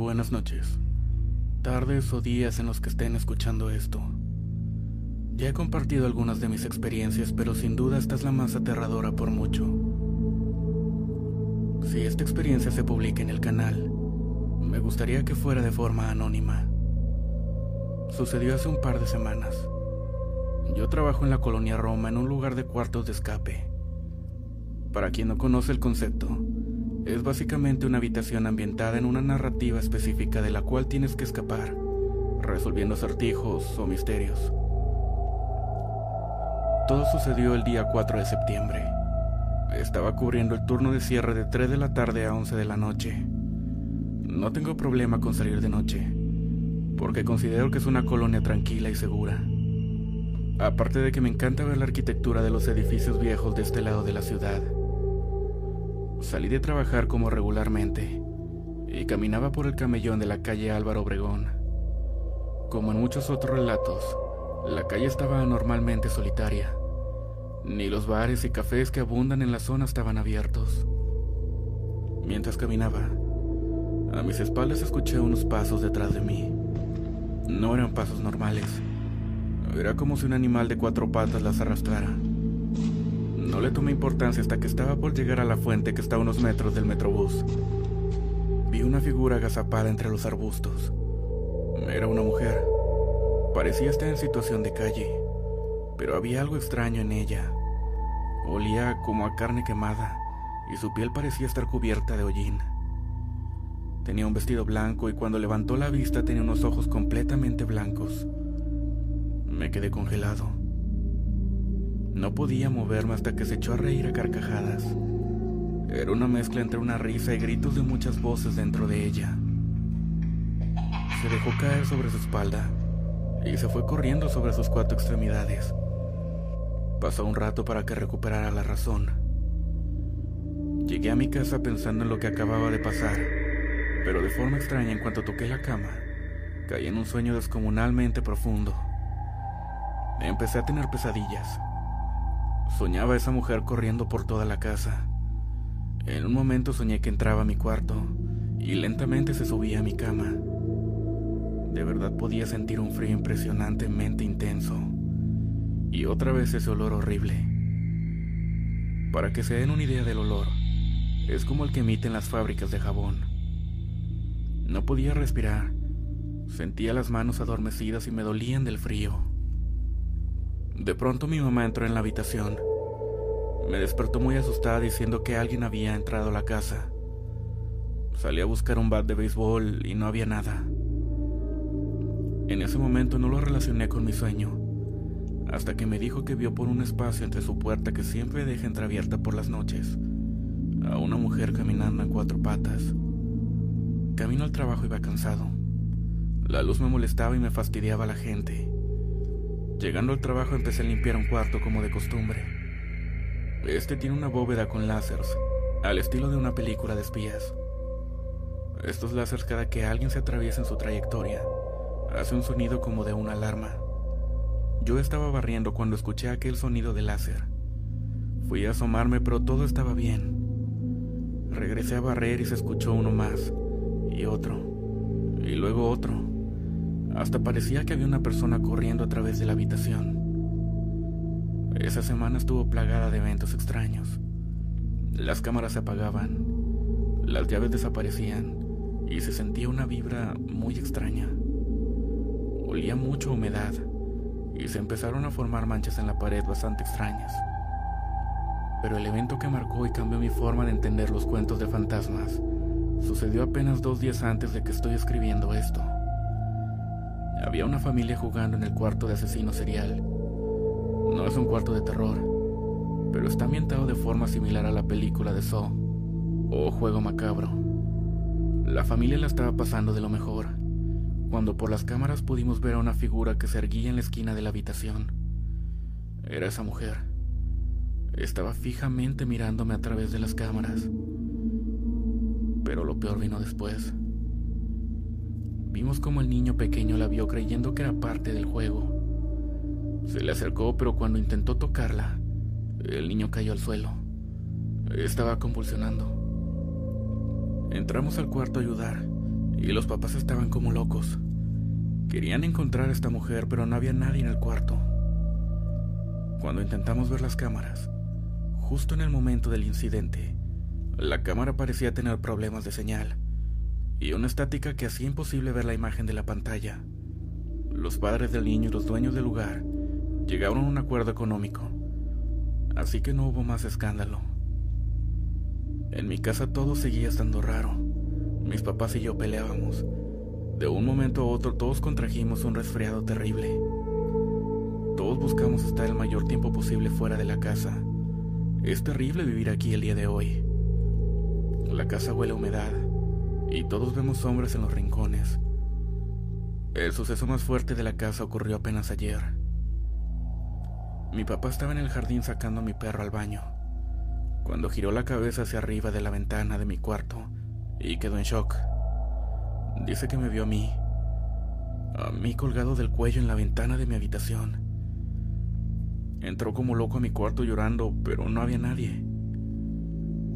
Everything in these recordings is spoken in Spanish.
Buenas noches, tardes o días en los que estén escuchando esto. Ya he compartido algunas de mis experiencias, pero sin duda esta es la más aterradora por mucho. Si esta experiencia se publica en el canal, me gustaría que fuera de forma anónima. Sucedió hace un par de semanas. Yo trabajo en la colonia Roma en un lugar de cuartos de escape. Para quien no conoce el concepto, es básicamente una habitación ambientada en una narrativa específica de la cual tienes que escapar, resolviendo acertijos o misterios. Todo sucedió el día 4 de septiembre. Estaba cubriendo el turno de cierre de 3 de la tarde a 11 de la noche. No tengo problema con salir de noche, porque considero que es una colonia tranquila y segura. Aparte de que me encanta ver la arquitectura de los edificios viejos de este lado de la ciudad. Salí de trabajar como regularmente y caminaba por el camellón de la calle Álvaro Obregón. Como en muchos otros relatos, la calle estaba anormalmente solitaria. Ni los bares y cafés que abundan en la zona estaban abiertos. Mientras caminaba, a mis espaldas escuché unos pasos detrás de mí. No eran pasos normales. Era como si un animal de cuatro patas las arrastrara. No le tomé importancia hasta que estaba por llegar a la fuente que está a unos metros del metrobús. Vi una figura agazapada entre los arbustos. Era una mujer. Parecía estar en situación de calle, pero había algo extraño en ella. Olía como a carne quemada y su piel parecía estar cubierta de hollín. Tenía un vestido blanco y cuando levantó la vista tenía unos ojos completamente blancos. Me quedé congelado. No podía moverme hasta que se echó a reír a carcajadas. Era una mezcla entre una risa y gritos de muchas voces dentro de ella. Se dejó caer sobre su espalda y se fue corriendo sobre sus cuatro extremidades. Pasó un rato para que recuperara la razón. Llegué a mi casa pensando en lo que acababa de pasar, pero de forma extraña en cuanto toqué la cama, caí en un sueño descomunalmente profundo. Empecé a tener pesadillas Soñaba esa mujer corriendo por toda la casa. En un momento soñé que entraba a mi cuarto y lentamente se subía a mi cama. De verdad podía sentir un frío impresionantemente intenso y otra vez ese olor horrible. Para que se den una idea del olor, es como el que emiten las fábricas de jabón. No podía respirar, sentía las manos adormecidas y me dolían del frío. De pronto mi mamá entró en la habitación. Me despertó muy asustada diciendo que alguien había entrado a la casa. Salí a buscar un bat de béisbol y no había nada. En ese momento no lo relacioné con mi sueño, hasta que me dijo que vio por un espacio entre su puerta que siempre deja entreabierta por las noches a una mujer caminando en cuatro patas. Camino al trabajo iba cansado. La luz me molestaba y me fastidiaba la gente. Llegando al trabajo empecé a limpiar un cuarto como de costumbre. Este tiene una bóveda con láseres, al estilo de una película de espías. Estos láseres cada que alguien se atraviesa en su trayectoria, hace un sonido como de una alarma. Yo estaba barriendo cuando escuché aquel sonido de láser. Fui a asomarme, pero todo estaba bien. Regresé a barrer y se escuchó uno más, y otro, y luego otro. Hasta parecía que había una persona corriendo a través de la habitación. Esa semana estuvo plagada de eventos extraños. Las cámaras se apagaban, las llaves desaparecían y se sentía una vibra muy extraña. Olía mucho humedad y se empezaron a formar manchas en la pared bastante extrañas. Pero el evento que marcó y cambió mi forma de entender los cuentos de fantasmas sucedió apenas dos días antes de que estoy escribiendo esto. Había una familia jugando en el cuarto de asesino serial. No es un cuarto de terror, pero está ambientado de forma similar a la película de Saw o Juego Macabro. La familia la estaba pasando de lo mejor, cuando por las cámaras pudimos ver a una figura que se erguía en la esquina de la habitación. Era esa mujer. Estaba fijamente mirándome a través de las cámaras. Pero lo peor vino después. Vimos como el niño pequeño la vio creyendo que era parte del juego. Se le acercó, pero cuando intentó tocarla, el niño cayó al suelo. Estaba convulsionando. Entramos al cuarto a ayudar y los papás estaban como locos. Querían encontrar a esta mujer, pero no había nadie en el cuarto. Cuando intentamos ver las cámaras, justo en el momento del incidente, la cámara parecía tener problemas de señal y una estática que hacía imposible ver la imagen de la pantalla. Los padres del niño y los dueños del lugar llegaron a un acuerdo económico, así que no hubo más escándalo. En mi casa todo seguía estando raro. Mis papás y yo peleábamos. De un momento a otro todos contrajimos un resfriado terrible. Todos buscamos estar el mayor tiempo posible fuera de la casa. Es terrible vivir aquí el día de hoy. La casa huele a humedad y todos vemos sombras en los rincones. El suceso más fuerte de la casa ocurrió apenas ayer. Mi papá estaba en el jardín sacando a mi perro al baño cuando giró la cabeza hacia arriba de la ventana de mi cuarto y quedó en shock. Dice que me vio a mí, a mí colgado del cuello en la ventana de mi habitación. Entró como loco a mi cuarto llorando, pero no había nadie.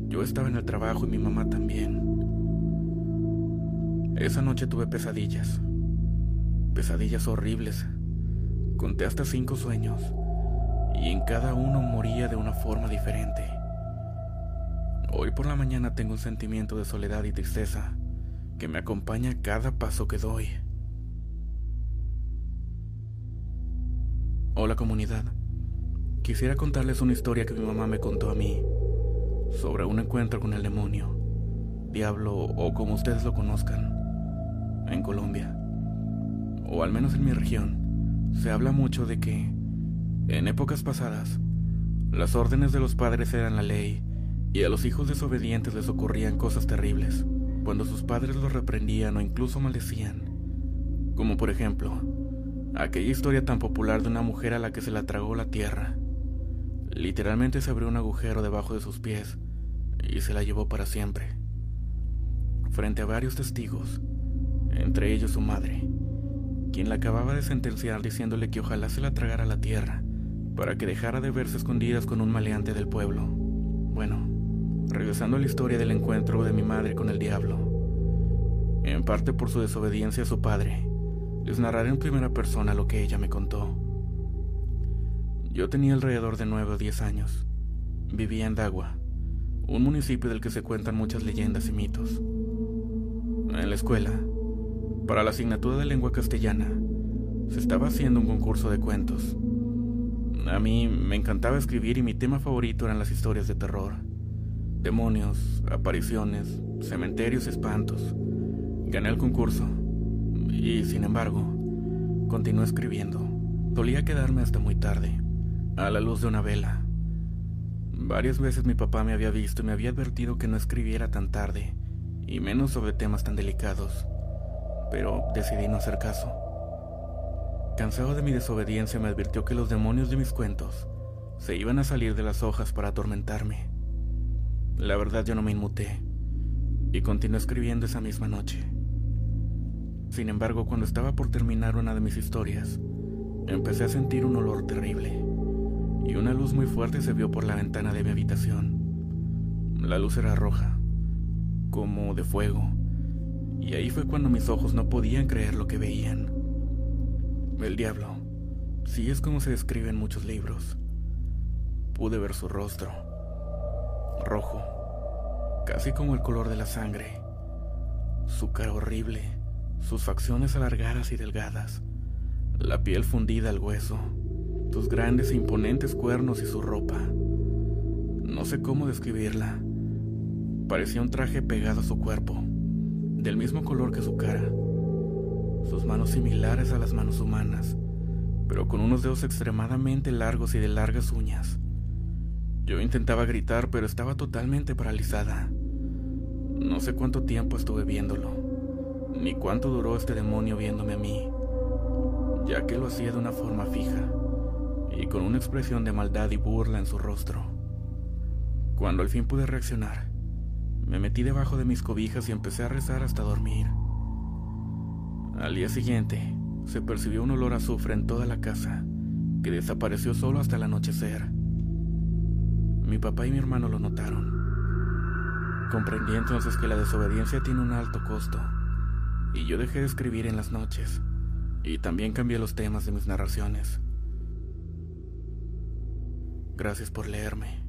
Yo estaba en el trabajo y mi mamá también. Esa noche tuve pesadillas, pesadillas horribles. Conté hasta cinco sueños y en cada uno moría de una forma diferente. Hoy por la mañana tengo un sentimiento de soledad y tristeza que me acompaña cada paso que doy. Hola comunidad. Quisiera contarles una historia que mi mamá me contó a mí sobre un encuentro con el demonio, diablo o como ustedes lo conozcan, en Colombia, o al menos en mi región. Se habla mucho de que, en épocas pasadas, las órdenes de los padres eran la ley y a los hijos desobedientes les ocurrían cosas terribles, cuando sus padres los reprendían o incluso maldecían. Como por ejemplo, aquella historia tan popular de una mujer a la que se la tragó la tierra. Literalmente se abrió un agujero debajo de sus pies y se la llevó para siempre. Frente a varios testigos, entre ellos su madre, quien la acababa de sentenciar diciéndole que ojalá se la tragara la tierra para que dejara de verse escondidas con un maleante del pueblo. Bueno, regresando a la historia del encuentro de mi madre con el diablo. En parte por su desobediencia a su padre, les narraré en primera persona lo que ella me contó. Yo tenía alrededor de 9 o 10 años. Vivía en Dagua, un municipio del que se cuentan muchas leyendas y mitos. En la escuela, para la asignatura de lengua castellana, se estaba haciendo un concurso de cuentos. A mí me encantaba escribir y mi tema favorito eran las historias de terror demonios, apariciones, cementerios, espantos. Gané el concurso y, sin embargo, continué escribiendo. Solía quedarme hasta muy tarde, a la luz de una vela. Varias veces mi papá me había visto y me había advertido que no escribiera tan tarde, y menos sobre temas tan delicados, pero decidí no hacer caso. Cansado de mi desobediencia me advirtió que los demonios de mis cuentos se iban a salir de las hojas para atormentarme. La verdad yo no me inmuté y continué escribiendo esa misma noche. Sin embargo, cuando estaba por terminar una de mis historias, empecé a sentir un olor terrible y una luz muy fuerte se vio por la ventana de mi habitación. La luz era roja, como de fuego, y ahí fue cuando mis ojos no podían creer lo que veían. El diablo, sí es como se describe en muchos libros. Pude ver su rostro rojo, casi como el color de la sangre. Su cara horrible, sus facciones alargadas y delgadas, la piel fundida al hueso, sus grandes e imponentes cuernos y su ropa. No sé cómo describirla. Parecía un traje pegado a su cuerpo, del mismo color que su cara. Sus manos similares a las manos humanas, pero con unos dedos extremadamente largos y de largas uñas. Yo intentaba gritar, pero estaba totalmente paralizada. No sé cuánto tiempo estuve viéndolo, ni cuánto duró este demonio viéndome a mí, ya que lo hacía de una forma fija y con una expresión de maldad y burla en su rostro. Cuando al fin pude reaccionar, me metí debajo de mis cobijas y empecé a rezar hasta dormir. Al día siguiente, se percibió un olor a azufre en toda la casa, que desapareció solo hasta el anochecer. Mi papá y mi hermano lo notaron. Comprendí entonces que la desobediencia tiene un alto costo, y yo dejé de escribir en las noches, y también cambié los temas de mis narraciones. Gracias por leerme.